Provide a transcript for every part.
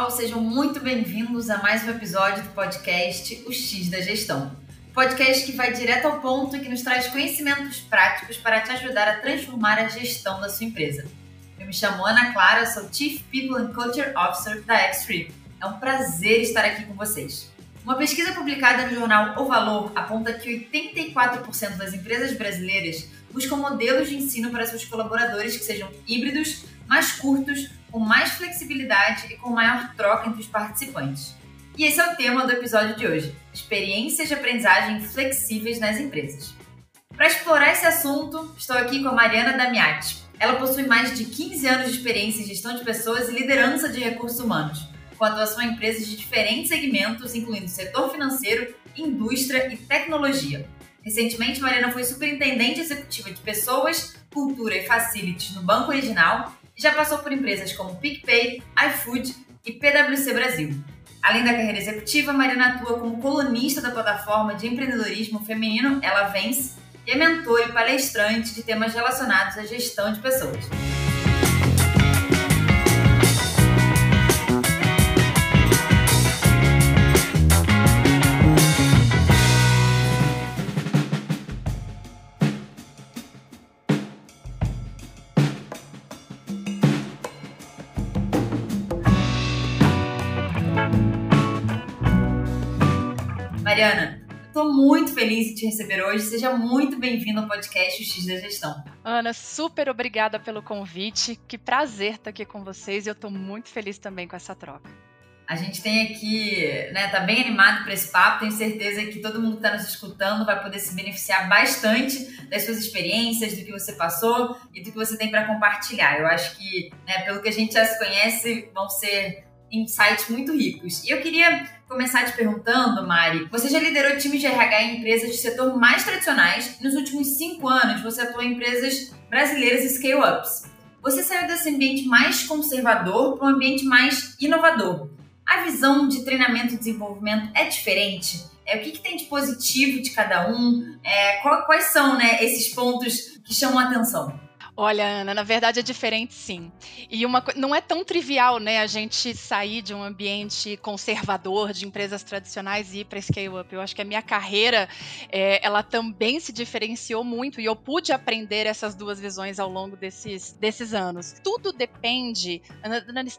pessoal, sejam muito bem-vindos a mais um episódio do podcast O X da Gestão. Podcast que vai direto ao ponto e que nos traz conhecimentos práticos para te ajudar a transformar a gestão da sua empresa. Eu me chamo Ana Clara, sou Chief People and Culture Officer da X3. É um prazer estar aqui com vocês. Uma pesquisa publicada no jornal O Valor aponta que 84% das empresas brasileiras buscam modelos de ensino para seus colaboradores que sejam híbridos, mais curtos, com mais flexibilidade e com maior troca entre os participantes. E esse é o tema do episódio de hoje: experiências de aprendizagem flexíveis nas empresas. Para explorar esse assunto, estou aqui com a Mariana Damiati. Ela possui mais de 15 anos de experiência em gestão de pessoas e liderança de recursos humanos, com atuação em empresas de diferentes segmentos, incluindo setor financeiro, indústria e tecnologia. Recentemente, Mariana foi superintendente executiva de pessoas, cultura e facilities no Banco Original já passou por empresas como PicPay, iFood e PwC Brasil. Além da carreira executiva, Mariana atua como colunista da plataforma de empreendedorismo feminino Ela Vence e é mentor e palestrante de temas relacionados à gestão de pessoas. Estou muito feliz de te receber hoje. Seja muito bem-vindo ao podcast X da Gestão. Ana, super obrigada pelo convite. Que prazer estar aqui com vocês e eu estou muito feliz também com essa troca. A gente tem aqui, né, tá bem animado para esse papo. Tenho certeza que todo mundo que está nos escutando vai poder se beneficiar bastante das suas experiências, do que você passou e do que você tem para compartilhar. Eu acho que, né, pelo que a gente já se conhece, vão ser insights muito ricos. E eu queria começar te perguntando, Mari, você já liderou times de RH em empresas de setor mais tradicionais nos últimos cinco anos você atuou em empresas brasileiras e scale-ups. Você saiu desse ambiente mais conservador para um ambiente mais inovador. A visão de treinamento e desenvolvimento é diferente? É, o que, que tem de positivo de cada um? É, quais são né, esses pontos que chamam a atenção? Olha, Ana, na verdade é diferente sim. E uma não é tão trivial, né, a gente sair de um ambiente conservador de empresas tradicionais e ir para scale up. Eu acho que a minha carreira, é, ela também se diferenciou muito e eu pude aprender essas duas visões ao longo desses, desses anos. Tudo depende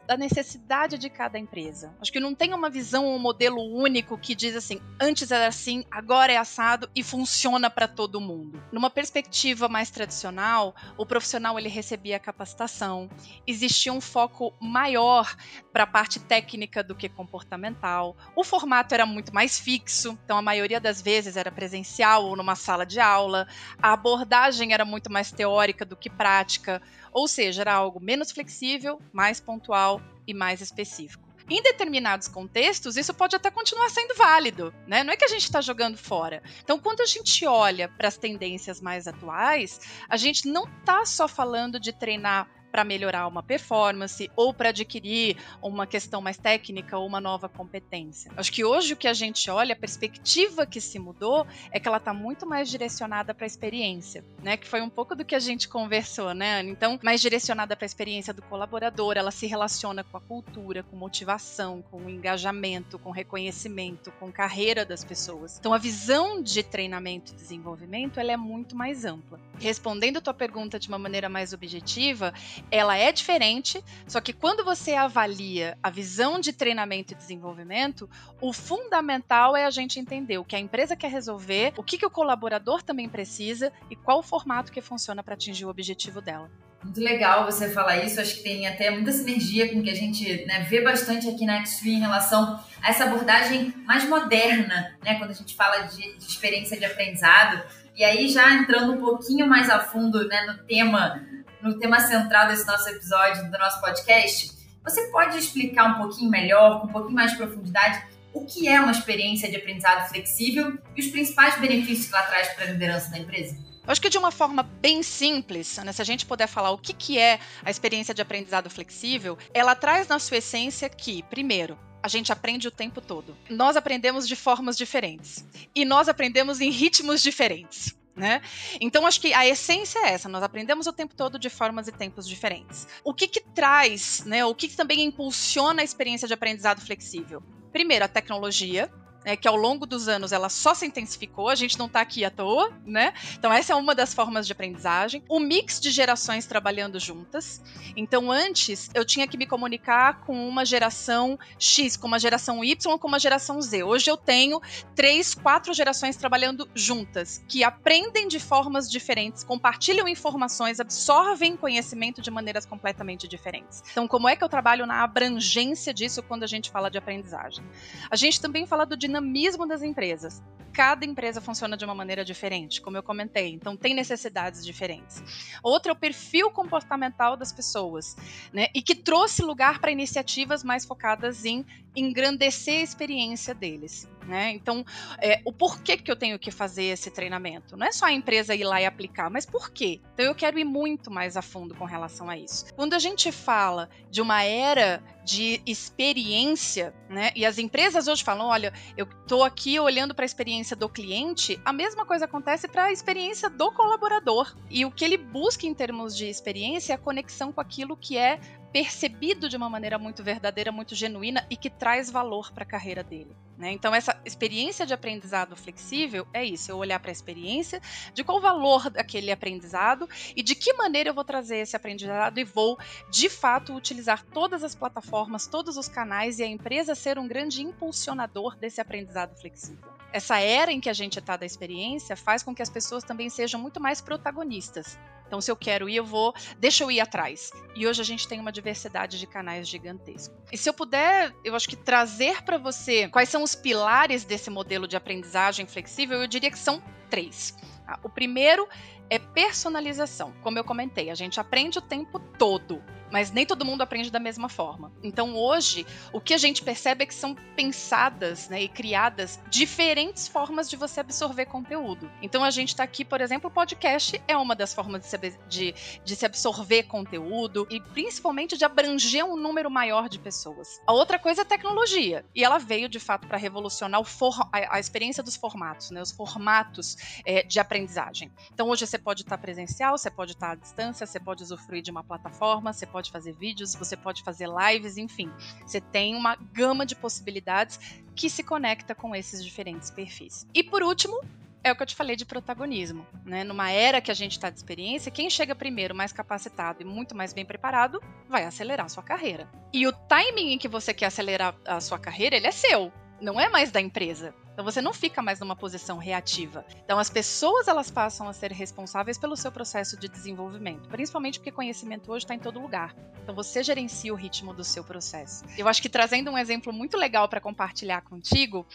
da necessidade de cada empresa. Acho que não tem uma visão, um modelo único que diz assim, antes era assim, agora é assado e funciona para todo mundo. Numa perspectiva mais tradicional, o profissional profissional ele recebia capacitação, existia um foco maior para a parte técnica do que comportamental. O formato era muito mais fixo, então a maioria das vezes era presencial ou numa sala de aula. A abordagem era muito mais teórica do que prática, ou seja, era algo menos flexível, mais pontual e mais específico. Em determinados contextos, isso pode até continuar sendo válido, né? Não é que a gente está jogando fora. Então, quando a gente olha para as tendências mais atuais, a gente não está só falando de treinar para melhorar uma performance ou para adquirir uma questão mais técnica ou uma nova competência. Acho que hoje o que a gente olha, a perspectiva que se mudou é que ela está muito mais direcionada para a experiência, né? Que foi um pouco do que a gente conversou, né? Então, mais direcionada para a experiência do colaborador, ela se relaciona com a cultura, com motivação, com engajamento, com reconhecimento, com carreira das pessoas. Então, a visão de treinamento e desenvolvimento ela é muito mais ampla. Respondendo a tua pergunta de uma maneira mais objetiva, ela é diferente, só que quando você avalia a visão de treinamento e desenvolvimento, o fundamental é a gente entender o que a empresa quer resolver, o que, que o colaborador também precisa e qual o formato que funciona para atingir o objetivo dela. Muito legal você falar isso, acho que tem até muita sinergia com o que a gente né, vê bastante aqui na x em relação a essa abordagem mais moderna, né, quando a gente fala de, de experiência de aprendizado. E aí, já entrando um pouquinho mais a fundo né, no tema no tema central desse nosso episódio, do nosso podcast, você pode explicar um pouquinho melhor, com um pouquinho mais de profundidade, o que é uma experiência de aprendizado flexível e os principais benefícios que ela traz para a liderança da empresa? Eu acho que de uma forma bem simples, né, se a gente puder falar o que, que é a experiência de aprendizado flexível, ela traz na sua essência que, primeiro, a gente aprende o tempo todo. Nós aprendemos de formas diferentes. E nós aprendemos em ritmos diferentes. Né? Então, acho que a essência é essa: nós aprendemos o tempo todo de formas e tempos diferentes. O que, que traz, né, o que, que também impulsiona a experiência de aprendizado flexível? Primeiro, a tecnologia, né, que ao longo dos anos ela só se intensificou, a gente não está aqui à toa, né? Então essa é uma das formas de aprendizagem. O mix de gerações trabalhando juntas. Então antes eu tinha que me comunicar com uma geração X, com uma geração Y, com uma geração Z. Hoje eu tenho três, quatro gerações trabalhando juntas, que aprendem de formas diferentes, compartilham informações, absorvem conhecimento de maneiras completamente diferentes. Então como é que eu trabalho na abrangência disso quando a gente fala de aprendizagem? A gente também fala do dinamismo das empresas. Cada empresa funciona de uma maneira diferente, como eu comentei, então tem necessidades diferentes. Outra é o perfil comportamental das pessoas, né? E que trouxe lugar para iniciativas mais focadas em engrandecer a experiência deles. Né? Então, é, o porquê que eu tenho que fazer esse treinamento? Não é só a empresa ir lá e aplicar, mas por quê? Então, eu quero ir muito mais a fundo com relação a isso. Quando a gente fala de uma era de experiência, né? E as empresas hoje falam: olha, eu estou aqui olhando para a experiência do cliente, a mesma coisa acontece para a experiência do colaborador. E o que ele busca em termos de experiência é a conexão com aquilo que é percebido de uma maneira muito verdadeira, muito genuína e que traz valor para a carreira dele. Né? Então, essa experiência de aprendizado flexível é isso: eu olhar para a experiência, de qual o valor daquele aprendizado e de que maneira eu vou trazer esse aprendizado e vou, de fato, utilizar todas as plataformas, todos os canais e a empresa ser um grande impulsionador desse aprendizado flexível. Essa era em que a gente está da experiência faz com que as pessoas também sejam muito mais protagonistas então, se eu quero ir, eu vou, deixa eu ir atrás. E hoje a gente tem uma diversidade de canais gigantesco. E se eu puder, eu acho que trazer para você quais são os pilares desse modelo de aprendizagem flexível, eu diria que são três. Tá? O primeiro é personalização. Como eu comentei, a gente aprende o tempo todo mas nem todo mundo aprende da mesma forma. Então hoje, o que a gente percebe é que são pensadas né, e criadas diferentes formas de você absorver conteúdo. Então a gente está aqui, por exemplo, o podcast é uma das formas de se, de, de se absorver conteúdo e principalmente de abranger um número maior de pessoas. A outra coisa é a tecnologia, e ela veio de fato para revolucionar for, a, a, experiência dos formatos, né, os formatos é, de aprendizagem. Então hoje você pode estar tá presencial, você pode estar tá à distância, você pode usufruir de uma plataforma, você pode pode fazer vídeos, você pode fazer lives, enfim. Você tem uma gama de possibilidades que se conecta com esses diferentes perfis. E por último, é o que eu te falei de protagonismo. Né? Numa era que a gente está de experiência, quem chega primeiro mais capacitado e muito mais bem preparado vai acelerar a sua carreira. E o timing em que você quer acelerar a sua carreira, ele é seu não é mais da empresa. Então você não fica mais numa posição reativa. Então as pessoas elas passam a ser responsáveis pelo seu processo de desenvolvimento, principalmente porque conhecimento hoje está em todo lugar. Então você gerencia o ritmo do seu processo. Eu acho que trazendo um exemplo muito legal para compartilhar contigo,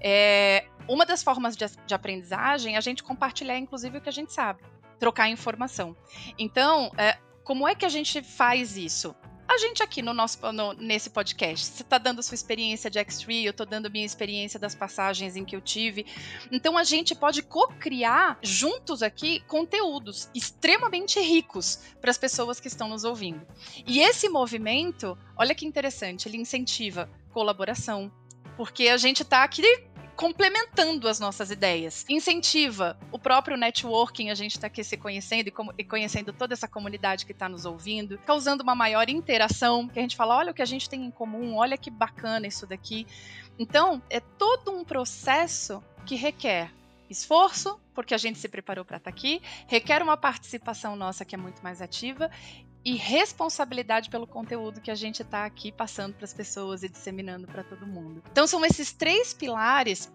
é uma das formas de, de aprendizagem é a gente compartilhar inclusive o que a gente sabe, trocar informação. Então é, como é que a gente faz isso? A gente aqui no nosso no, nesse podcast. Você está dando sua experiência de X3, eu estou dando minha experiência das passagens em que eu tive. Então a gente pode co-criar juntos aqui conteúdos extremamente ricos para as pessoas que estão nos ouvindo. E esse movimento, olha que interessante, ele incentiva colaboração, porque a gente está aqui complementando as nossas ideias. Incentiva o próprio networking, a gente está aqui se conhecendo e, e, conhecendo toda essa comunidade que está nos ouvindo, causando uma maior interação, que a gente fala, olha o que a gente tem em comum, olha que bacana isso daqui. Então, é todo um processo que requer esforço, porque a gente se preparou para estar tá aqui, requer uma participação nossa que é muito mais ativa e responsabilidade pelo conteúdo que a gente está aqui passando para as pessoas e disseminando para todo mundo. Então são esses três pilares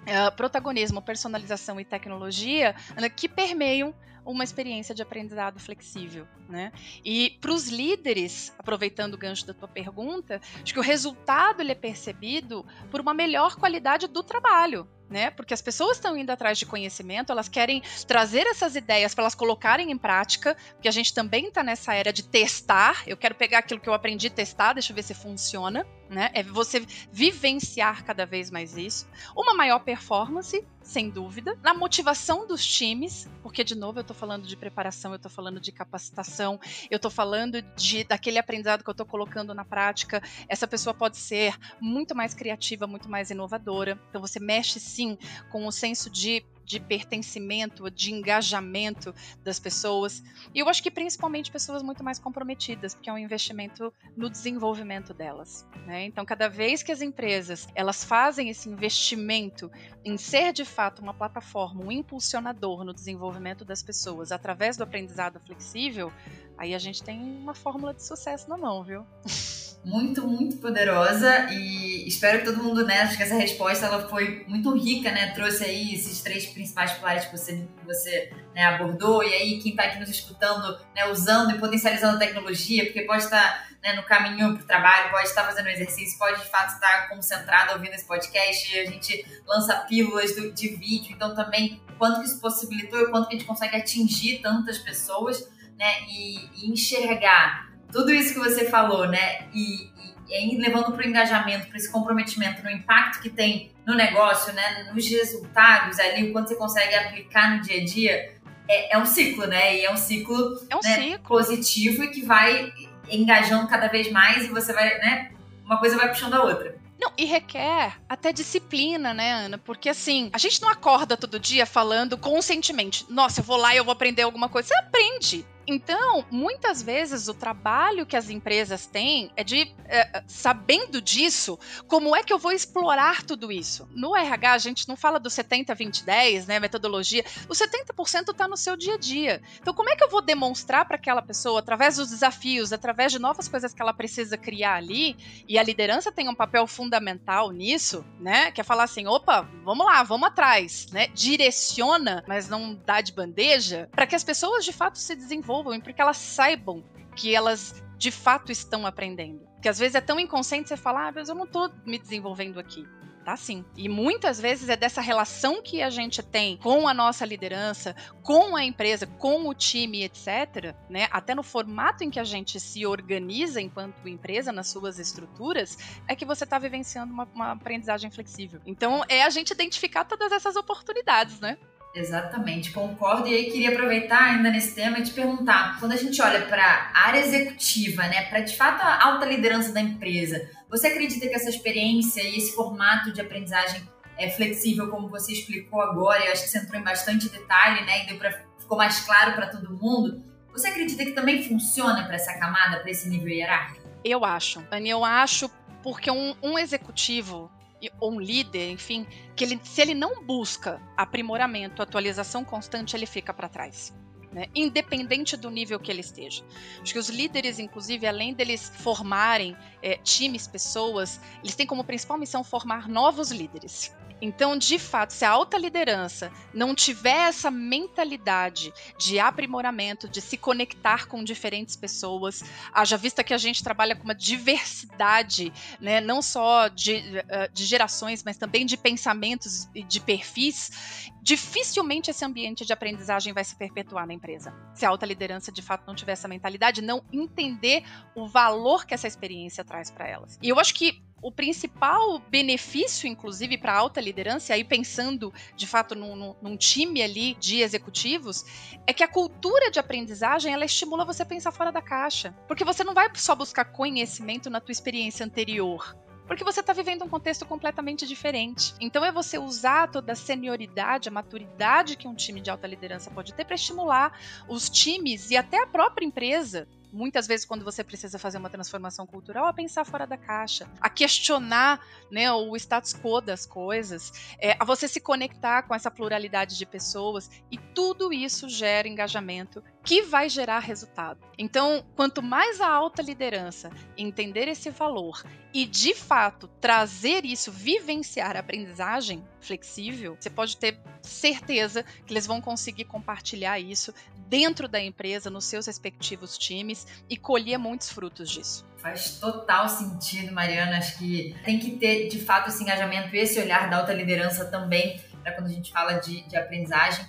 Uh, protagonismo, personalização e tecnologia né, que permeiam uma experiência de aprendizado flexível, né? E para os líderes, aproveitando o gancho da tua pergunta, acho que o resultado ele é percebido por uma melhor qualidade do trabalho, né? Porque as pessoas estão indo atrás de conhecimento, elas querem trazer essas ideias para elas colocarem em prática, porque a gente também está nessa era de testar. Eu quero pegar aquilo que eu aprendi, testar, deixa eu ver se funciona, né? É você vivenciar cada vez mais isso. Uma maior performance sem dúvida. Na motivação dos times, porque de novo eu estou falando de preparação, eu estou falando de capacitação, eu estou falando de daquele aprendizado que eu estou colocando na prática. Essa pessoa pode ser muito mais criativa, muito mais inovadora. Então você mexe sim com o senso de de pertencimento, de engajamento das pessoas. E eu acho que principalmente pessoas muito mais comprometidas, porque é um investimento no desenvolvimento delas. Né? Então, cada vez que as empresas elas fazem esse investimento em ser de fato uma plataforma, um impulsionador no desenvolvimento das pessoas através do aprendizado flexível, aí a gente tem uma fórmula de sucesso na mão, viu? muito, muito poderosa e espero que todo mundo, né, acho que essa resposta ela foi muito rica, né, trouxe aí esses três principais pilares que você, que você né, abordou e aí quem está aqui nos escutando, né, usando e potencializando a tecnologia, porque pode estar né, no caminho para o trabalho, pode estar fazendo um exercício, pode de fato estar concentrado ouvindo esse podcast, a gente lança pílulas do, de vídeo, então também quanto que isso possibilitou quanto que a gente consegue atingir tantas pessoas, né, e, e enxergar tudo isso que você falou, né? E, e, e levando para o engajamento, para esse comprometimento, no impacto que tem no negócio, né? Nos resultados ali, o quanto você consegue aplicar no dia a dia, é, é um ciclo, né? E é um ciclo, é um né, ciclo. positivo e que vai engajando cada vez mais e você vai, né? Uma coisa vai puxando a outra. Não, e requer até disciplina, né, Ana? Porque assim, a gente não acorda todo dia falando conscientemente, nossa, eu vou lá e eu vou aprender alguma coisa. Você aprende. Então, muitas vezes o trabalho que as empresas têm é de, é, sabendo disso, como é que eu vou explorar tudo isso? No RH, a gente não fala do 70, 20, 10, né, metodologia. O 70% está no seu dia a dia. Então, como é que eu vou demonstrar para aquela pessoa, através dos desafios, através de novas coisas que ela precisa criar ali, e a liderança tem um papel fundamental nisso, né, que é falar assim, opa, vamos lá, vamos atrás, né, direciona, mas não dá de bandeja, para que as pessoas de fato se desenvolvam desenvolvam e para que elas saibam que elas de fato estão aprendendo. Porque às vezes é tão inconsciente você falar, ah, mas eu não estou me desenvolvendo aqui. Tá sim. E muitas vezes é dessa relação que a gente tem com a nossa liderança, com a empresa, com o time, etc., né? Até no formato em que a gente se organiza enquanto empresa, nas suas estruturas, é que você está vivenciando uma, uma aprendizagem flexível. Então, é a gente identificar todas essas oportunidades, né? Exatamente, concordo. E aí queria aproveitar ainda nesse tema e te perguntar, quando a gente olha para a área executiva, né, para de fato a alta liderança da empresa, você acredita que essa experiência e esse formato de aprendizagem é flexível, como você explicou agora, eu acho que você entrou em bastante detalhe, né, e deu pra, ficou mais claro para todo mundo. Você acredita que também funciona para essa camada, para esse nível hierárquico? Eu acho, Anny, eu acho porque um, um executivo ou um líder, enfim, que ele, se ele não busca aprimoramento, atualização constante, ele fica para trás. Né? independente do nível que ele esteja. Acho que os líderes, inclusive, além deles formarem é, times, pessoas, eles têm como principal missão formar novos líderes. Então, de fato, se a alta liderança não tiver essa mentalidade de aprimoramento, de se conectar com diferentes pessoas, haja vista que a gente trabalha com uma diversidade, né, não só de, eh, de gerações, mas também de pensamentos e de perfis, dificilmente esse ambiente de aprendizagem vai se perpetuar na empresa. Se a alta liderança de fato não tiver essa mentalidade, não entender o valor que essa experiência traz para elas. E eu acho que o principal benefício, inclusive, para a alta liderança, aí pensando de fato num, num, time ali de executivos, é que a cultura de aprendizagem ela estimula você a pensar fora da caixa. Porque você não vai só buscar conhecimento na tua experiência anterior porque você está vivendo um contexto completamente diferente. Então é você usar toda a senioridade, a maturidade que um time de alta liderança pode ter para estimular os times e até a própria empresa muitas vezes quando você precisa fazer uma transformação cultural, a pensar fora da caixa, a questionar né, o status quo das coisas, é, a você se conectar com essa pluralidade de pessoas e tudo isso gera engajamento que vai gerar resultado. Então, quanto mais a alta liderança entender esse valor e de fato trazer isso, vivenciar a aprendizagem flexível, você pode ter certeza que eles vão conseguir compartilhar isso dentro da empresa, nos seus respectivos times e colher muitos frutos disso. Faz total sentido, Mariana. Acho que tem que ter de fato esse engajamento, esse olhar da alta liderança também, para quando a gente fala de, de aprendizagem.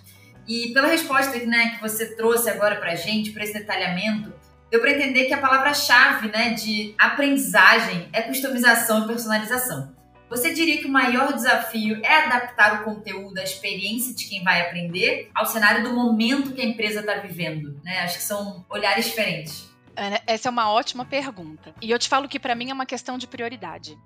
E pela resposta né, que você trouxe agora para a gente, para esse detalhamento, deu para entender que a palavra-chave né, de aprendizagem é customização e personalização. Você diria que o maior desafio é adaptar o conteúdo, a experiência de quem vai aprender ao cenário do momento que a empresa está vivendo? Né? Acho que são olhares diferentes. Ana, essa é uma ótima pergunta. E eu te falo que para mim é uma questão de prioridade.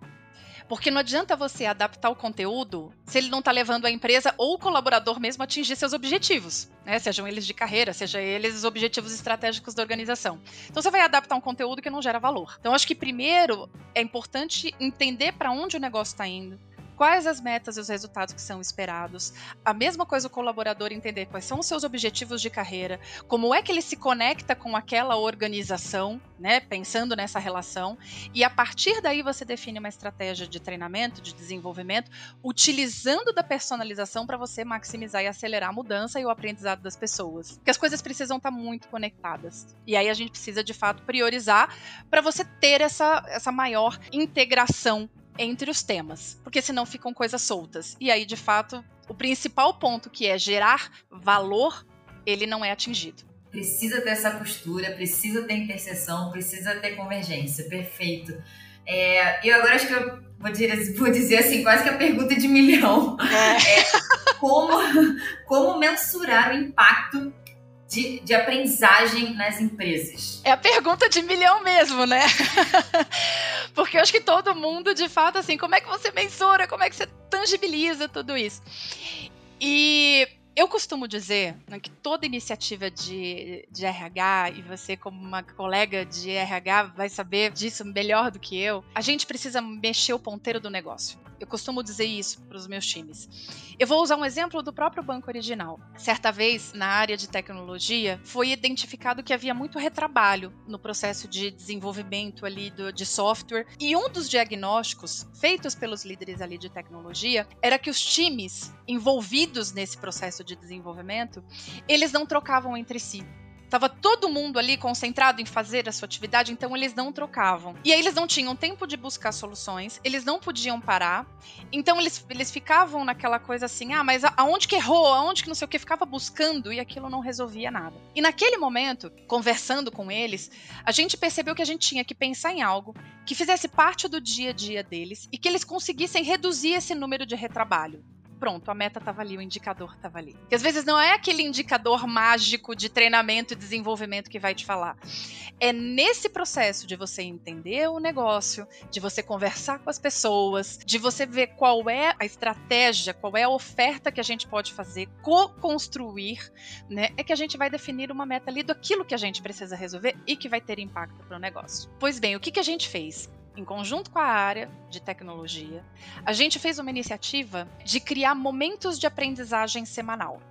Porque não adianta você adaptar o conteúdo se ele não está levando a empresa ou o colaborador mesmo a atingir seus objetivos, né? Sejam eles de carreira, seja eles os objetivos estratégicos da organização. Então você vai adaptar um conteúdo que não gera valor. Então acho que primeiro é importante entender para onde o negócio está indo quais as metas e os resultados que são esperados. A mesma coisa o colaborador entender quais são os seus objetivos de carreira, como é que ele se conecta com aquela organização, né, pensando nessa relação, e a partir daí você define uma estratégia de treinamento, de desenvolvimento, utilizando da personalização para você maximizar e acelerar a mudança e o aprendizado das pessoas. Porque as coisas precisam estar tá muito conectadas. E aí a gente precisa de fato priorizar para você ter essa, essa maior integração entre os temas, porque senão ficam coisas soltas. E aí, de fato, o principal ponto que é gerar valor, ele não é atingido. Precisa ter essa costura, precisa ter interseção, precisa ter convergência. Perfeito. É, eu agora acho que eu vou dizer, vou dizer assim, quase que a pergunta de milhão. É. É, como, como mensurar o impacto de, de aprendizagem nas empresas? É a pergunta de milhão mesmo, né? Porque eu acho que todo mundo, de fato, assim, como é que você mensura, como é que você tangibiliza tudo isso? E eu costumo dizer né, que toda iniciativa de, de RH, e você, como uma colega de RH, vai saber disso melhor do que eu, a gente precisa mexer o ponteiro do negócio. Eu costumo dizer isso para os meus times. Eu vou usar um exemplo do próprio banco original. Certa vez, na área de tecnologia, foi identificado que havia muito retrabalho no processo de desenvolvimento ali do, de software. E um dos diagnósticos feitos pelos líderes ali de tecnologia era que os times envolvidos nesse processo de desenvolvimento, eles não trocavam entre si. Tava todo mundo ali concentrado em fazer a sua atividade, então eles não trocavam. E aí eles não tinham tempo de buscar soluções, eles não podiam parar. Então eles, eles ficavam naquela coisa assim: ah, mas aonde que errou? Aonde que não sei o que? Ficava buscando e aquilo não resolvia nada. E naquele momento, conversando com eles, a gente percebeu que a gente tinha que pensar em algo que fizesse parte do dia a dia deles e que eles conseguissem reduzir esse número de retrabalho pronto, a meta estava ali, o indicador estava ali. Que às vezes não é aquele indicador mágico de treinamento e desenvolvimento que vai te falar. É nesse processo de você entender o negócio, de você conversar com as pessoas, de você ver qual é a estratégia, qual é a oferta que a gente pode fazer, co-construir, né? É que a gente vai definir uma meta ali daquilo que a gente precisa resolver e que vai ter impacto para o negócio. Pois bem, o que, que a gente fez? Em conjunto com a área de tecnologia, a gente fez uma iniciativa de criar momentos de aprendizagem semanal.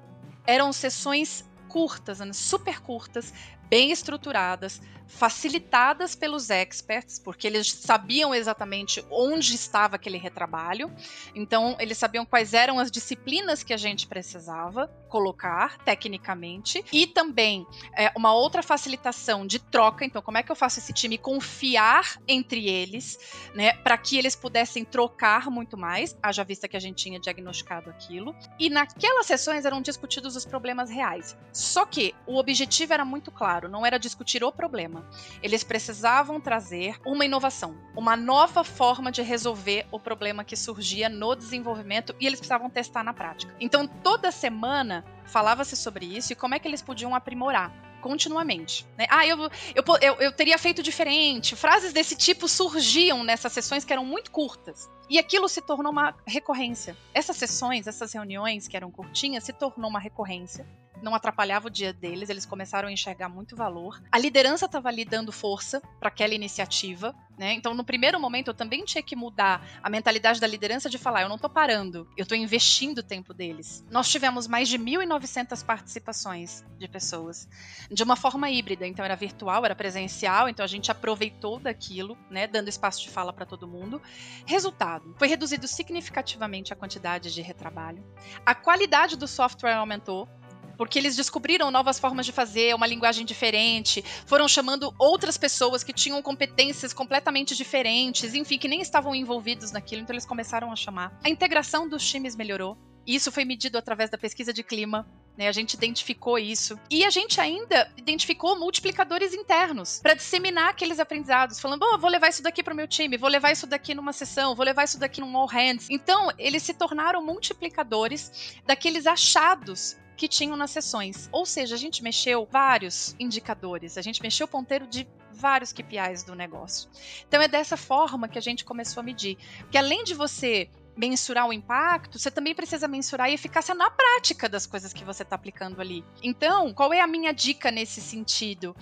Eram sessões curtas, né, super curtas, bem estruturadas, facilitadas pelos experts, porque eles sabiam exatamente onde estava aquele retrabalho, então eles sabiam quais eram as disciplinas que a gente precisava colocar tecnicamente, e também é, uma outra facilitação de troca, então como é que eu faço esse time confiar entre eles, né, para que eles pudessem trocar muito mais, haja vista que a gente tinha diagnosticado aquilo, e naquelas sessões eram discutidos os problemas reais. Só que o objetivo era muito claro, não era discutir o problema, eles precisavam trazer uma inovação, uma nova forma de resolver o problema que surgia no desenvolvimento e eles precisavam testar na prática. Então, toda semana falava-se sobre isso e como é que eles podiam aprimorar continuamente. Né? Ah, eu, eu, eu, eu, teria feito diferente. Frases desse tipo surgiam nessas sessões que eram muito curtas. E aquilo se tornou uma recorrência. Essas sessões, essas reuniões que eram curtinhas, se tornou uma recorrência não atrapalhava o dia deles, eles começaram a enxergar muito valor. A liderança estava ali dando força para aquela iniciativa, né? Então, no primeiro momento, eu também tinha que mudar a mentalidade da liderança de falar: eu não estou parando, eu estou investindo o tempo deles. Nós tivemos mais de 1.900 participações de pessoas, de uma forma híbrida. Então, era virtual, era presencial, então a gente aproveitou daquilo, né? Dando espaço de fala para todo mundo. Resultado: foi reduzido significativamente a quantidade de retrabalho, a qualidade do software aumentou porque eles descobriram novas formas de fazer, uma linguagem diferente, foram chamando outras pessoas que tinham competências completamente diferentes, enfim, que nem estavam envolvidos naquilo, então eles começaram a chamar. A integração dos times melhorou. Isso foi medido através da pesquisa de clima. Né, a gente identificou isso. E a gente ainda identificou multiplicadores internos para disseminar aqueles aprendizados, falando: oh, vou levar isso daqui para o meu time, vou levar isso daqui numa sessão, vou levar isso daqui num all hands. Então, eles se tornaram multiplicadores daqueles achados que tinham nas sessões. Ou seja, a gente mexeu vários indicadores, a gente mexeu o ponteiro de vários KPIs do negócio. Então é dessa forma que a gente começou a medir. Porque além de você mensurar o impacto, você também precisa mensurar a eficácia na prática das coisas que você está aplicando ali. Então, qual é a minha dica nesse sentido?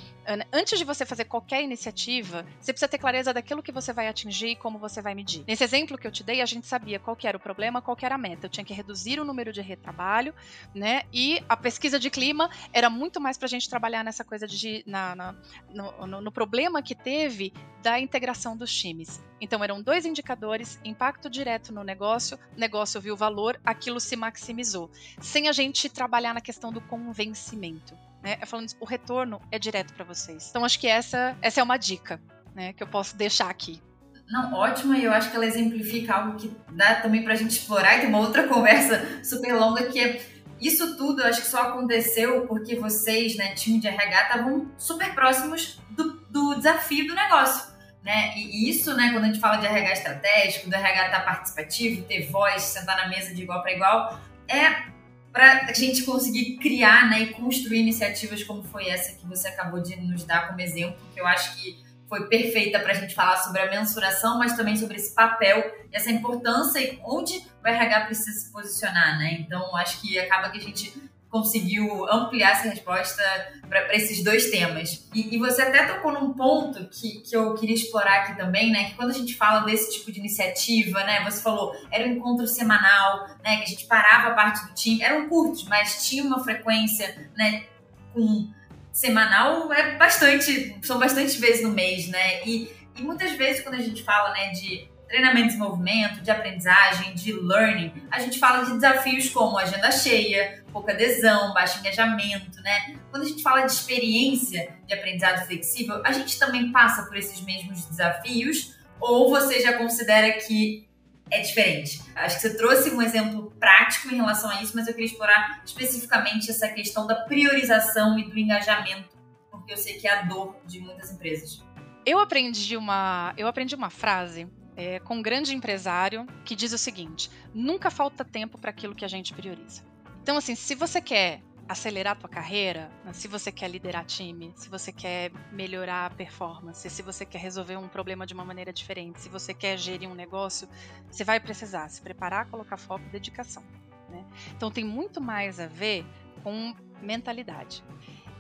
Antes de você fazer qualquer iniciativa, você precisa ter clareza daquilo que você vai atingir e como você vai medir. Nesse exemplo que eu te dei, a gente sabia qual era o problema, qual era a meta. Eu tinha que reduzir o número de retrabalho, né? E a pesquisa de clima era muito mais para a gente trabalhar nessa coisa de na, na no, no, no problema que teve da integração dos times. Então eram dois indicadores, impacto direto no negócio, negócio viu valor, aquilo se maximizou, sem a gente trabalhar na questão do convencimento. Né? É falando o retorno é direto para vocês. Então acho que essa, essa é uma dica né, que eu posso deixar aqui. Não, ótima, e eu acho que ela exemplifica algo que dá também para a gente explorar, e tem uma outra conversa super longa que é isso tudo, eu acho que só aconteceu porque vocês, né, time de RH, estavam super próximos do, do desafio do negócio. Né? E isso, né, quando a gente fala de RH estratégico, do RH estar participativo, ter voz, sentar na mesa de igual para igual, é para a gente conseguir criar né, e construir iniciativas como foi essa que você acabou de nos dar como exemplo, que eu acho que foi perfeita para a gente falar sobre a mensuração, mas também sobre esse papel, essa importância e onde o RH precisa se posicionar, né? Então, acho que acaba que a gente conseguiu ampliar essa resposta para esses dois temas. E, e, você até tocou num ponto que, que eu queria explorar aqui também, né? Que quando a gente fala desse tipo de iniciativa, né? Você falou, era um encontro semanal, né? Que a gente parava a parte do time, eram curtos, mas tinha uma frequência, né? Com semanal é bastante, são bastante vezes no mês, né? E, e muitas vezes quando a gente fala, né, de treinamento e desenvolvimento, de aprendizagem, de learning, a gente fala de desafios como agenda cheia, pouca adesão, baixo engajamento, né? Quando a gente fala de experiência de aprendizado flexível, a gente também passa por esses mesmos desafios ou você já considera que é diferente? Acho que você trouxe um exemplo prático em relação a isso, mas eu queria explorar especificamente essa questão da priorização e do engajamento, porque eu sei que é a dor de muitas empresas. Eu aprendi uma, eu aprendi uma frase é, com um grande empresário que diz o seguinte: nunca falta tempo para aquilo que a gente prioriza. Então, assim, se você quer acelerar a tua carreira, né, se você quer liderar time, se você quer melhorar a performance, se você quer resolver um problema de uma maneira diferente, se você quer gerir um negócio, você vai precisar se preparar, colocar foco e dedicação. Né? Então tem muito mais a ver com mentalidade.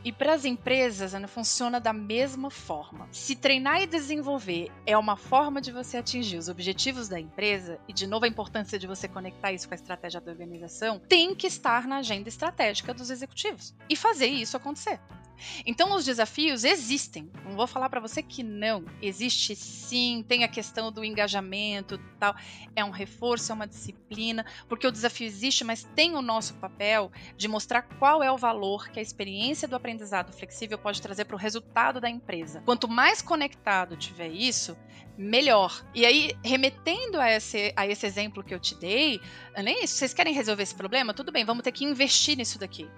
E para as empresas, né, funciona da mesma forma. Se treinar e desenvolver é uma forma de você atingir os objetivos da empresa, e de novo a importância de você conectar isso com a estratégia da organização, tem que estar na agenda estratégica dos executivos e fazer isso acontecer. Então os desafios existem. Não vou falar para você que não. Existe sim, tem a questão do engajamento, tal. É um reforço, é uma disciplina, porque o desafio existe, mas tem o nosso papel de mostrar qual é o valor que a experiência do aprendizado flexível pode trazer para o resultado da empresa. Quanto mais conectado tiver isso, melhor. E aí, remetendo a esse, a esse exemplo que eu te dei, nem isso, vocês querem resolver esse problema? Tudo bem, vamos ter que investir nisso daqui.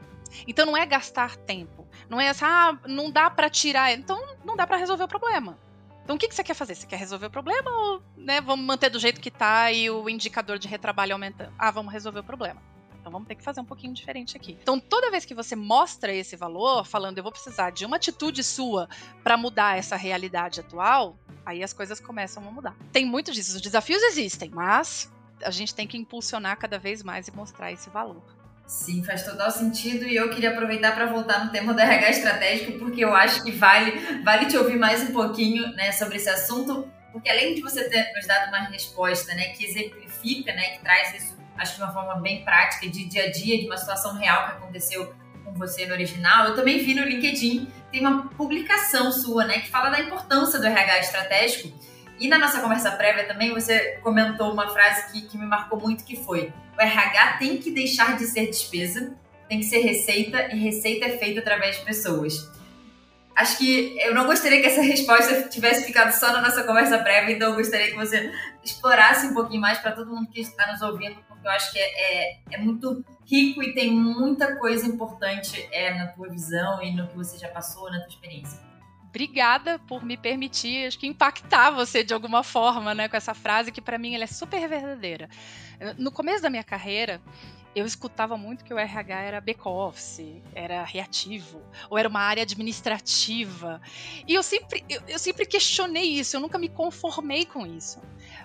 Então não é gastar tempo. Não é assim, ah, não dá para tirar. Então não dá para resolver o problema. Então o que, que você quer fazer? Você quer resolver o problema ou né, vamos manter do jeito que tá e o indicador de retrabalho aumentando? Ah, vamos resolver o problema. Então vamos ter que fazer um pouquinho diferente aqui. Então toda vez que você mostra esse valor, falando eu vou precisar de uma atitude sua para mudar essa realidade atual, aí as coisas começam a mudar. Tem muito disso, os desafios existem, mas a gente tem que impulsionar cada vez mais e mostrar esse valor. Sim, faz total sentido e eu queria aproveitar para voltar no tema do RH estratégico, porque eu acho que vale, vale te ouvir mais um pouquinho né, sobre esse assunto, porque além de você ter nos dado uma resposta né, que exemplifica, né, que traz isso, acho de uma forma bem prática, de dia a dia, de uma situação real que aconteceu com você no original, eu também vi no LinkedIn, tem uma publicação sua, né, que fala da importância do RH estratégico. E na nossa conversa prévia também você comentou uma frase que, que me marcou muito, que foi o RH tem que deixar de ser despesa, tem que ser receita e receita é feita através de pessoas. Acho que eu não gostaria que essa resposta tivesse ficado só na nossa conversa prévia, então eu gostaria que você explorasse um pouquinho mais para todo mundo que está nos ouvindo, porque eu acho que é, é, é, muito rico e tem muita coisa importante é, na tua visão e no que você já passou, na tua experiência. Obrigada por me permitir, acho que impactar você de alguma forma, né, com essa frase que para mim ela é super verdadeira. No começo da minha carreira, eu escutava muito que o RH era back-office, era reativo, ou era uma área administrativa. E eu sempre, eu, eu, sempre questionei isso, eu nunca me conformei com isso.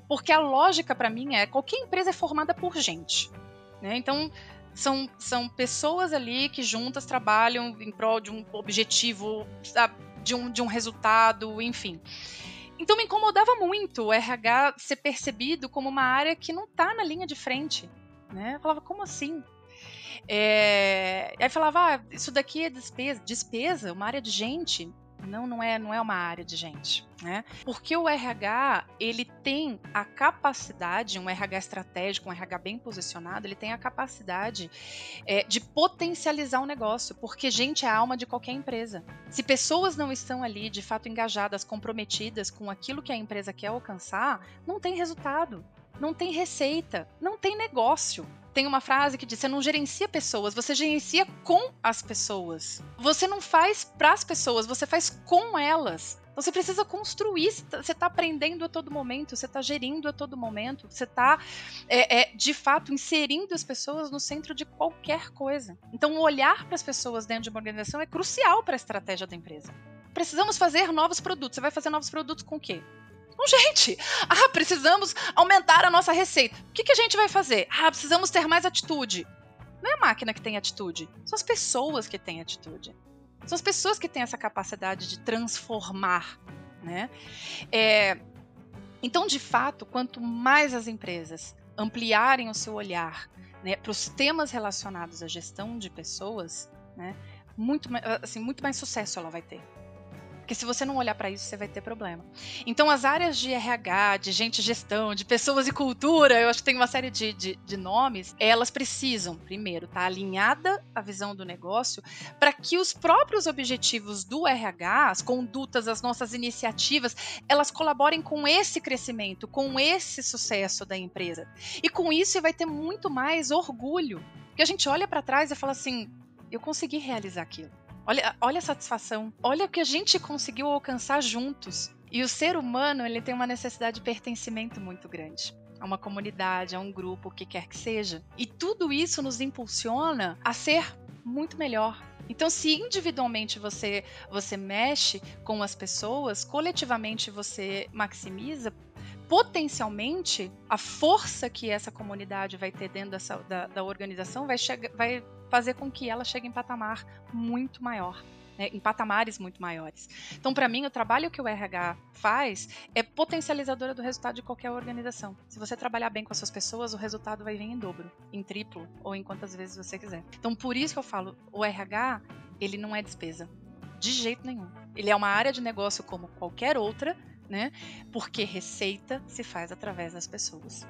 Porque a lógica para mim é qualquer empresa é formada por gente. Né? Então, são, são pessoas ali que juntas trabalham em prol de um objetivo, de um, de um resultado, enfim. Então me incomodava muito o RH ser percebido como uma área que não está na linha de frente. Né? Eu falava, como assim? É... Aí falava, ah, isso daqui é despesa, despesa, uma área de gente. Não, não é, não é uma área de gente, né? Porque o RH, ele tem a capacidade, um RH estratégico, um RH bem posicionado, ele tem a capacidade é, de potencializar o negócio, porque gente é a alma de qualquer empresa. Se pessoas não estão ali, de fato, engajadas, comprometidas com aquilo que a empresa quer alcançar, não tem resultado não tem receita, não tem negócio. Tem uma frase que diz: você não gerencia pessoas, você gerencia com as pessoas. Você não faz para as pessoas, você faz com elas. Então você precisa construir, você está aprendendo a todo momento, você está gerindo a todo momento, você está, é, é, de fato, inserindo as pessoas no centro de qualquer coisa. Então, olhar para as pessoas dentro de uma organização é crucial para a estratégia da empresa. Precisamos fazer novos produtos. Você vai fazer novos produtos com o quê? Não, gente, ah, precisamos aumentar a nossa receita. O que, que a gente vai fazer? Ah, precisamos ter mais atitude. Não é a máquina que tem atitude, são as pessoas que têm atitude. São as pessoas que têm essa capacidade de transformar, né? É, então, de fato, quanto mais as empresas ampliarem o seu olhar né, para os temas relacionados à gestão de pessoas, né, muito, assim, muito mais sucesso ela vai ter. Porque se você não olhar para isso, você vai ter problema. Então, as áreas de RH, de gente gestão, de pessoas e cultura, eu acho que tem uma série de, de, de nomes, elas precisam, primeiro, estar tá alinhada à visão do negócio para que os próprios objetivos do RH, as condutas, as nossas iniciativas, elas colaborem com esse crescimento, com esse sucesso da empresa. E com isso, você vai ter muito mais orgulho. Porque a gente olha para trás e fala assim: eu consegui realizar aquilo. Olha, olha a satisfação. Olha o que a gente conseguiu alcançar juntos. E o ser humano, ele tem uma necessidade de pertencimento muito grande a uma comunidade, a um grupo, o que quer que seja. E tudo isso nos impulsiona a ser muito melhor. Então, se individualmente você você mexe com as pessoas, coletivamente você maximiza, potencialmente a força que essa comunidade vai ter dentro dessa, da, da organização vai, chegar, vai fazer com que ela chegue em patamar muito maior. Né, em patamares muito maiores. Então, para mim, o trabalho que o RH faz é potencializadora do resultado de qualquer organização. Se você trabalhar bem com as suas pessoas, o resultado vai vir em dobro, em triplo ou em quantas vezes você quiser. Então, por isso que eu falo, o RH, ele não é despesa. De jeito nenhum. Ele é uma área de negócio como qualquer outra, né? Porque receita se faz através das pessoas.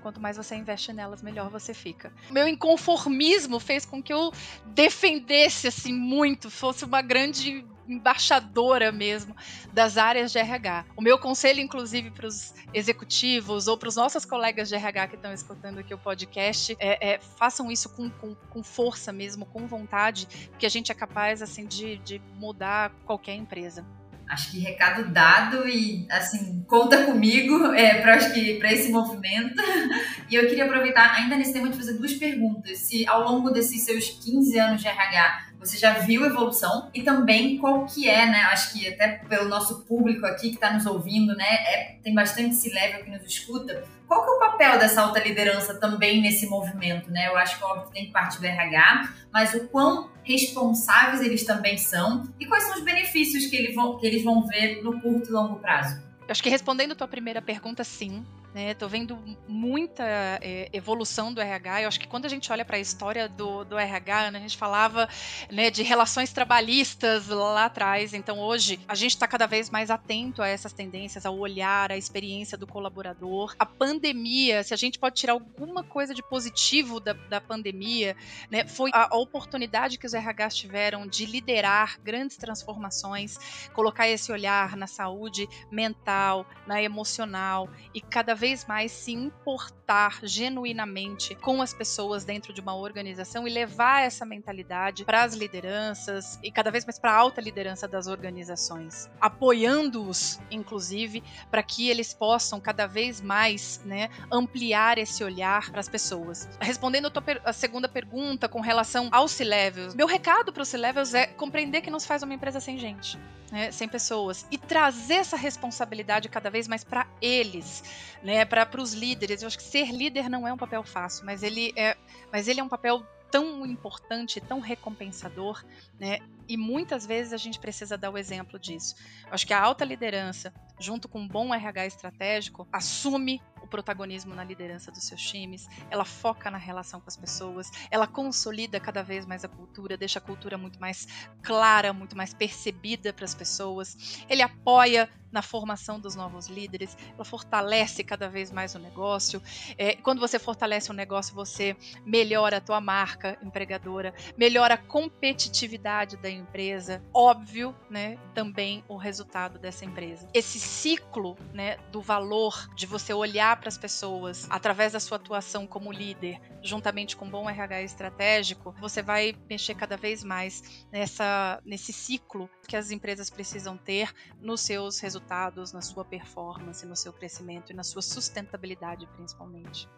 Quanto mais você investe nelas, melhor você fica. Meu inconformismo fez com que eu defendesse assim muito, fosse uma grande embaixadora mesmo das áreas de RH. O meu conselho, inclusive, para os executivos ou para os nossos colegas de RH que estão escutando aqui o podcast, é, é façam isso com, com, com, força mesmo, com vontade, porque a gente é capaz assim de, de mudar qualquer empresa acho que recado dado e assim conta comigo é, para acho que para esse movimento e eu queria aproveitar ainda nesse tema de fazer duas perguntas se ao longo desses seus 15 anos de RH você já viu evolução e também qual que é, né? Acho que até pelo nosso público aqui que está nos ouvindo, né? É, tem bastante se level que nos escuta. Qual que é o papel dessa alta liderança também nesse movimento, né? Eu acho que óbvio tem parte do RH, mas o quão responsáveis eles também são e quais são os benefícios que, eles vão, que eles vão ver no curto e longo prazo? Acho que respondendo a tua primeira pergunta, sim. Né, tô vendo muita é, evolução do RH. Eu acho que quando a gente olha para a história do, do RH, né, a gente falava né, de relações trabalhistas lá atrás. Então hoje a gente está cada vez mais atento a essas tendências, ao olhar, à experiência do colaborador. A pandemia, se a gente pode tirar alguma coisa de positivo da, da pandemia, né, foi a, a oportunidade que os RHs tiveram de liderar grandes transformações, colocar esse olhar na saúde mental, na emocional e cada vez mais se importar genuinamente com as pessoas dentro de uma organização e levar essa mentalidade para as lideranças e cada vez mais para a alta liderança das organizações, apoiando-os, inclusive, para que eles possam cada vez mais né, ampliar esse olhar para as pessoas. Respondendo a, a segunda pergunta com relação aos C-Levels, meu recado para os C-Levels é compreender que não se faz uma empresa sem gente, né, sem pessoas, e trazer essa responsabilidade cada vez mais para eles, né, para os líderes. Eu acho que ser líder não é um papel fácil, mas ele é, mas ele é um papel tão importante, tão recompensador, né? E muitas vezes a gente precisa dar o exemplo disso. Eu acho que a alta liderança, junto com um bom RH estratégico, assume o protagonismo na liderança dos seus times, ela foca na relação com as pessoas, ela consolida cada vez mais a cultura, deixa a cultura muito mais clara, muito mais percebida para as pessoas. Ele apoia na formação dos novos líderes, ela fortalece cada vez mais o negócio. É, quando você fortalece o negócio, você melhora a tua marca empregadora, melhora a competitividade da empresa, óbvio, né, também o resultado dessa empresa. Esse ciclo, né, do valor de você olhar para as pessoas através da sua atuação como líder, juntamente com um bom RH estratégico, você vai mexer cada vez mais nessa nesse ciclo que as empresas precisam ter nos seus resultados, na sua performance, no seu crescimento e na sua sustentabilidade, principalmente.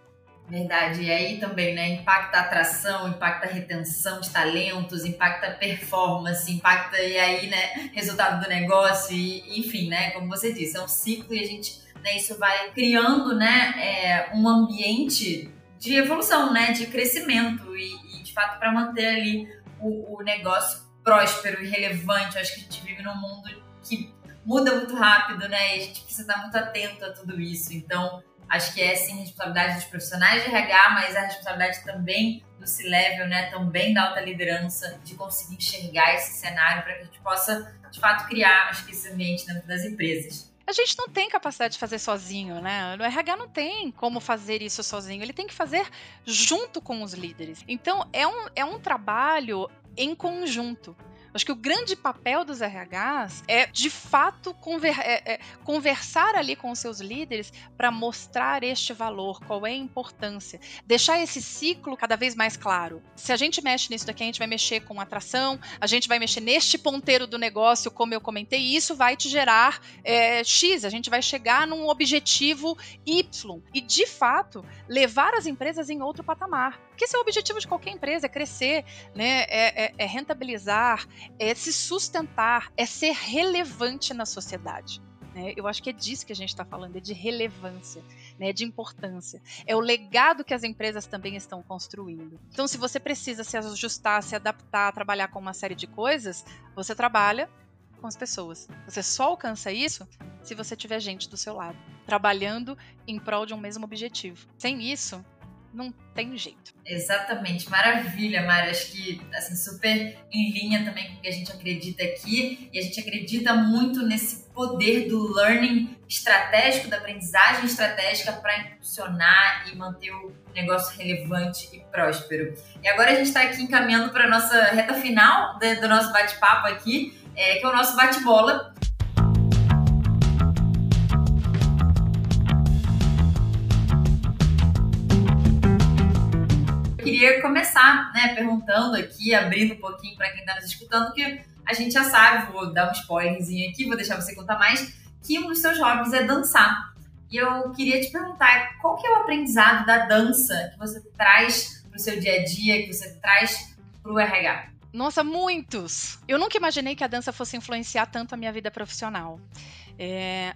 Verdade. E aí também, né? Impacta a atração, impacta a retenção de talentos, impacta a performance, impacta e aí, né, resultado do negócio, e, enfim, né? Como você disse, é um ciclo e a gente, né, isso vai criando, né, é, um ambiente de evolução, né? De crescimento e, e de fato, para manter ali o, o negócio próspero e relevante. Eu acho que a gente vive num mundo que muda muito rápido, né? E a gente precisa estar muito atento a tudo isso. Então, Acho que é sim responsabilidade dos profissionais de RH, mas a responsabilidade também do C-level, né, também da alta liderança, de conseguir enxergar esse cenário para que a gente possa, de fato, criar, acho que esse ambiente dentro das empresas. A gente não tem capacidade de fazer sozinho, né? O RH não tem como fazer isso sozinho. Ele tem que fazer junto com os líderes. Então, é um, é um trabalho em conjunto. Acho que o grande papel dos RHs é, de fato, conver é, é, conversar ali com os seus líderes para mostrar este valor, qual é a importância, deixar esse ciclo cada vez mais claro. Se a gente mexe nisso daqui, a gente vai mexer com atração, a gente vai mexer neste ponteiro do negócio, como eu comentei, e isso vai te gerar é, X, a gente vai chegar num objetivo Y. E, de fato, levar as empresas em outro patamar. Porque esse é o objetivo de qualquer empresa, é crescer, né? é, é, é rentabilizar, é se sustentar, é ser relevante na sociedade. Né? Eu acho que é disso que a gente está falando, é de relevância, né? de importância. É o legado que as empresas também estão construindo. Então, se você precisa se ajustar, se adaptar, trabalhar com uma série de coisas, você trabalha com as pessoas. Você só alcança isso se você tiver gente do seu lado, trabalhando em prol de um mesmo objetivo. Sem isso, não tem jeito. Exatamente, maravilha, Mari. Acho que assim, super em linha também com o que a gente acredita aqui. E a gente acredita muito nesse poder do learning estratégico, da aprendizagem estratégica para impulsionar e manter o negócio relevante e próspero. E agora a gente está aqui encaminhando para a nossa reta final do nosso bate-papo aqui, é, que é o nosso bate-bola. Queria começar, né, perguntando aqui, abrindo um pouquinho para quem está nos escutando, que a gente já sabe, vou dar um spoilerzinho aqui, vou deixar você contar mais, que um dos seus hobbies é dançar. E eu queria te perguntar, qual que é o aprendizado da dança que você traz para o seu dia a dia, que você traz para o RH? Nossa, muitos! Eu nunca imaginei que a dança fosse influenciar tanto a minha vida profissional. É,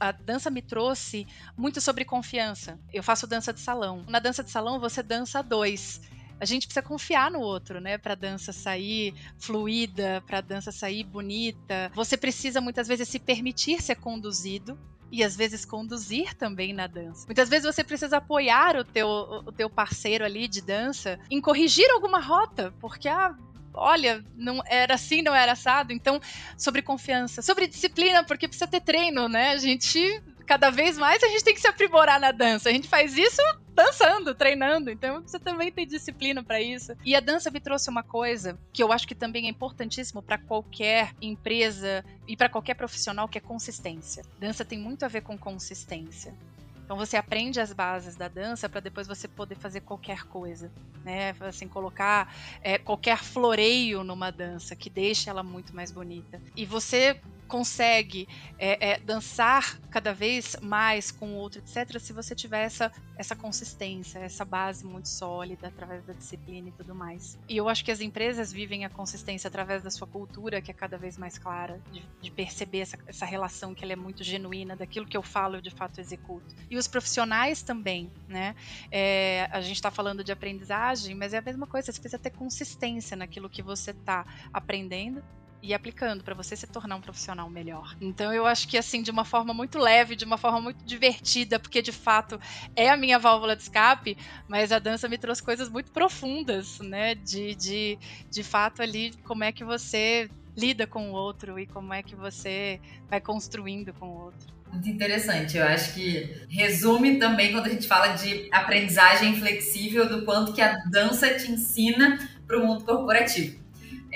a dança me trouxe muito sobre confiança. Eu faço dança de salão. Na dança de salão, você dança dois a gente precisa confiar no outro, né? Para dança sair fluida, para dança sair bonita. Você precisa muitas vezes se permitir ser conduzido e às vezes conduzir também na dança. Muitas vezes você precisa apoiar o teu, o teu parceiro ali de dança em corrigir alguma rota, porque ah, olha, não era assim, não era assado. Então, sobre confiança, sobre disciplina, porque precisa ter treino, né? A gente cada vez mais a gente tem que se aprimorar na dança. A gente faz isso dançando, treinando. Então você também tem disciplina para isso. E a dança me trouxe uma coisa que eu acho que também é importantíssimo para qualquer empresa e para qualquer profissional que é consistência. Dança tem muito a ver com consistência. Então você aprende as bases da dança para depois você poder fazer qualquer coisa, né? Assim, colocar é, qualquer floreio numa dança que deixe ela muito mais bonita. E você consegue é, é, dançar cada vez mais com o outro, etc., se você tiver essa, essa consistência, essa base muito sólida através da disciplina e tudo mais. E eu acho que as empresas vivem a consistência através da sua cultura, que é cada vez mais clara, de, de perceber essa, essa relação que ela é muito genuína, daquilo que eu falo eu de fato executo. E os profissionais também, né? É, a gente está falando de aprendizagem, mas é a mesma coisa, você precisa ter consistência naquilo que você está aprendendo e aplicando para você se tornar um profissional melhor. Então eu acho que assim de uma forma muito leve, de uma forma muito divertida, porque de fato é a minha válvula de escape, mas a dança me trouxe coisas muito profundas, né? De, de, de fato ali como é que você lida com o outro e como é que você vai construindo com o outro. Muito interessante. Eu acho que resume também quando a gente fala de aprendizagem flexível do quanto que a dança te ensina para o mundo corporativo.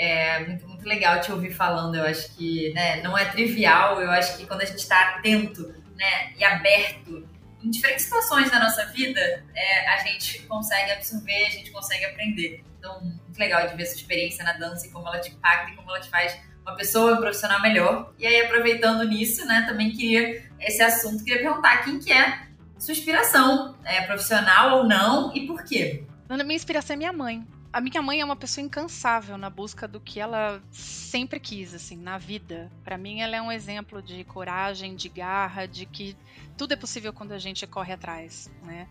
É muito, muito legal te ouvir falando. Eu acho que né, não é trivial. Eu acho que quando a gente está atento né, e aberto em diferentes situações da nossa vida, é, a gente consegue absorver, a gente consegue aprender. Então, muito legal de ver essa experiência na dança e como ela te impacta e como ela te faz uma pessoa, um profissional melhor. E aí, aproveitando nisso, né, também queria esse assunto, queria perguntar quem que é sua inspiração, é profissional ou não, e por quê? Minha inspiração é minha mãe a minha mãe é uma pessoa incansável na busca do que ela sempre quis, assim, na vida. Para mim, ela é um exemplo de coragem, de garra, de que tudo é possível quando a gente corre atrás, né?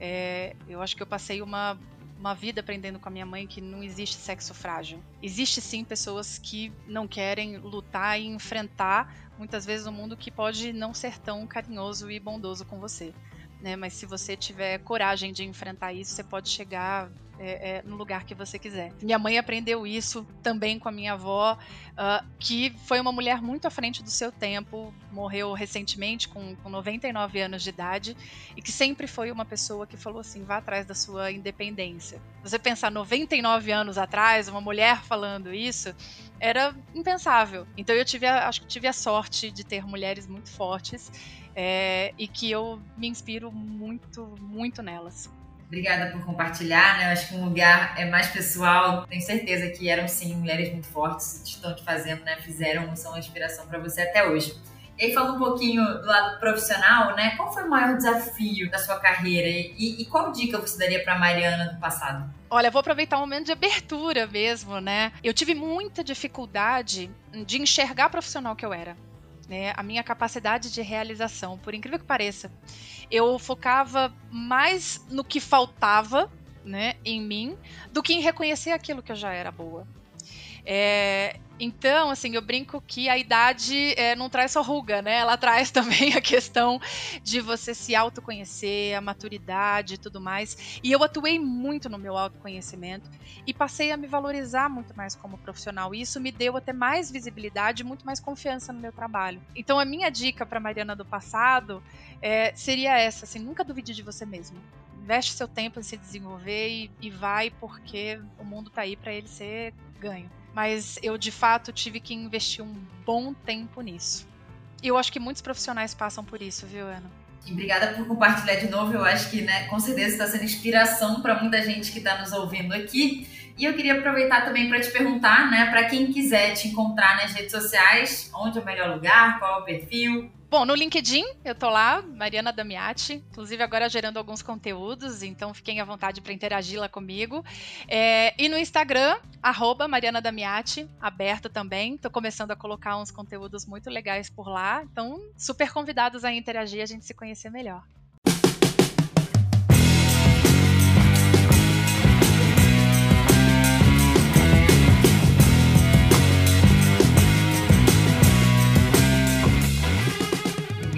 É, eu acho que eu passei uma, uma vida aprendendo com a minha mãe que não existe sexo frágil. Existe sim pessoas que não querem lutar e enfrentar muitas vezes um mundo que pode não ser tão carinhoso e bondoso com você. Né? Mas se você tiver coragem de enfrentar isso, você pode chegar é, é, no lugar que você quiser. Minha mãe aprendeu isso também com a minha avó, uh, que foi uma mulher muito à frente do seu tempo, morreu recentemente com, com 99 anos de idade, e que sempre foi uma pessoa que falou assim: vá atrás da sua independência. Você pensar 99 anos atrás, uma mulher falando isso, era impensável. Então eu tive, a, acho que tive a sorte de ter mulheres muito fortes é, e que eu me inspiro muito, muito nelas. Obrigada por compartilhar, né? Eu acho que um lugar é mais pessoal. Tenho certeza que eram sim mulheres muito fortes, estão te fazendo, né? Fizeram, são uma inspiração para você até hoje. E aí, falando um pouquinho do lado profissional, né? Qual foi o maior desafio da sua carreira e, e qual dica você daria para Mariana do passado? Olha, vou aproveitar um momento de abertura mesmo, né? Eu tive muita dificuldade de enxergar profissional que eu era né, a minha capacidade de realização, por incrível que pareça. Eu focava mais no que faltava né, em mim do que em reconhecer aquilo que eu já era boa. É, então, assim, eu brinco que a idade é, não traz só ruga, né? Ela traz também a questão de você se autoconhecer, a maturidade e tudo mais. E eu atuei muito no meu autoconhecimento e passei a me valorizar muito mais como profissional. E isso me deu até mais visibilidade e muito mais confiança no meu trabalho. Então, a minha dica para Mariana do passado é, seria essa: assim, nunca duvide de você mesmo investe seu tempo em se desenvolver e, e vai porque o mundo tá aí para ele ser ganho mas eu de fato tive que investir um bom tempo nisso. E eu acho que muitos profissionais passam por isso, viu, Ana? obrigada por compartilhar de novo. Eu acho que, né, com certeza está sendo inspiração para muita gente que está nos ouvindo aqui. E eu queria aproveitar também para te perguntar, né, para quem quiser te encontrar nas redes sociais, onde é o melhor lugar, qual é o perfil? Bom, no LinkedIn eu tô lá, Mariana Damiati, inclusive agora gerando alguns conteúdos, então fiquem à vontade para interagir lá comigo. É, e no Instagram, arroba Mariana Damiati, aberto também. Tô começando a colocar uns conteúdos muito legais por lá, então super convidados a interagir a gente se conhecer melhor.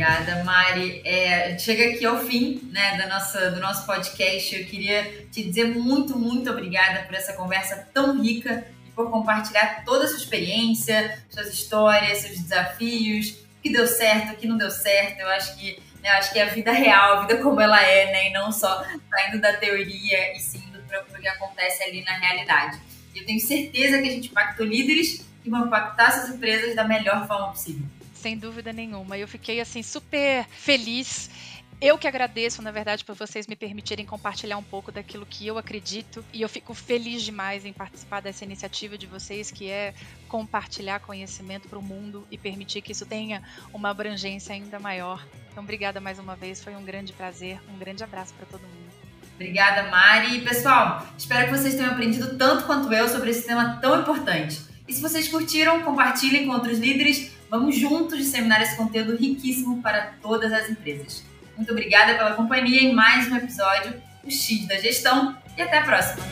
Obrigada, Mari. É, chega aqui ao fim né, da nossa, do nosso podcast. Eu queria te dizer muito, muito obrigada por essa conversa tão rica e por compartilhar toda a sua experiência, suas histórias, seus desafios, o que deu certo, o que não deu certo. Eu acho que, né, acho que é a vida real, a vida como ela é, né, e não só saindo da teoria e sim para o que acontece ali na realidade. Eu tenho certeza que a gente impactou líderes que vão impactar essas empresas da melhor forma possível sem dúvida nenhuma. Eu fiquei assim super feliz Eu que agradeço, na verdade, por vocês me permitirem compartilhar um pouco daquilo que eu acredito e eu fico feliz demais em participar dessa iniciativa de vocês, que é compartilhar conhecimento para o mundo e permitir que isso tenha uma abrangência ainda maior. Então, obrigada mais uma vez, foi um grande prazer, um grande abraço para todo mundo. Obrigada, Mari. Pessoal, espero que vocês tenham aprendido tanto quanto eu sobre esse tema tão importante. E se vocês curtiram, compartilhem com outros líderes. Vamos juntos disseminar esse conteúdo riquíssimo para todas as empresas. Muito obrigada pela companhia em mais um episódio do X da Gestão e até a próxima!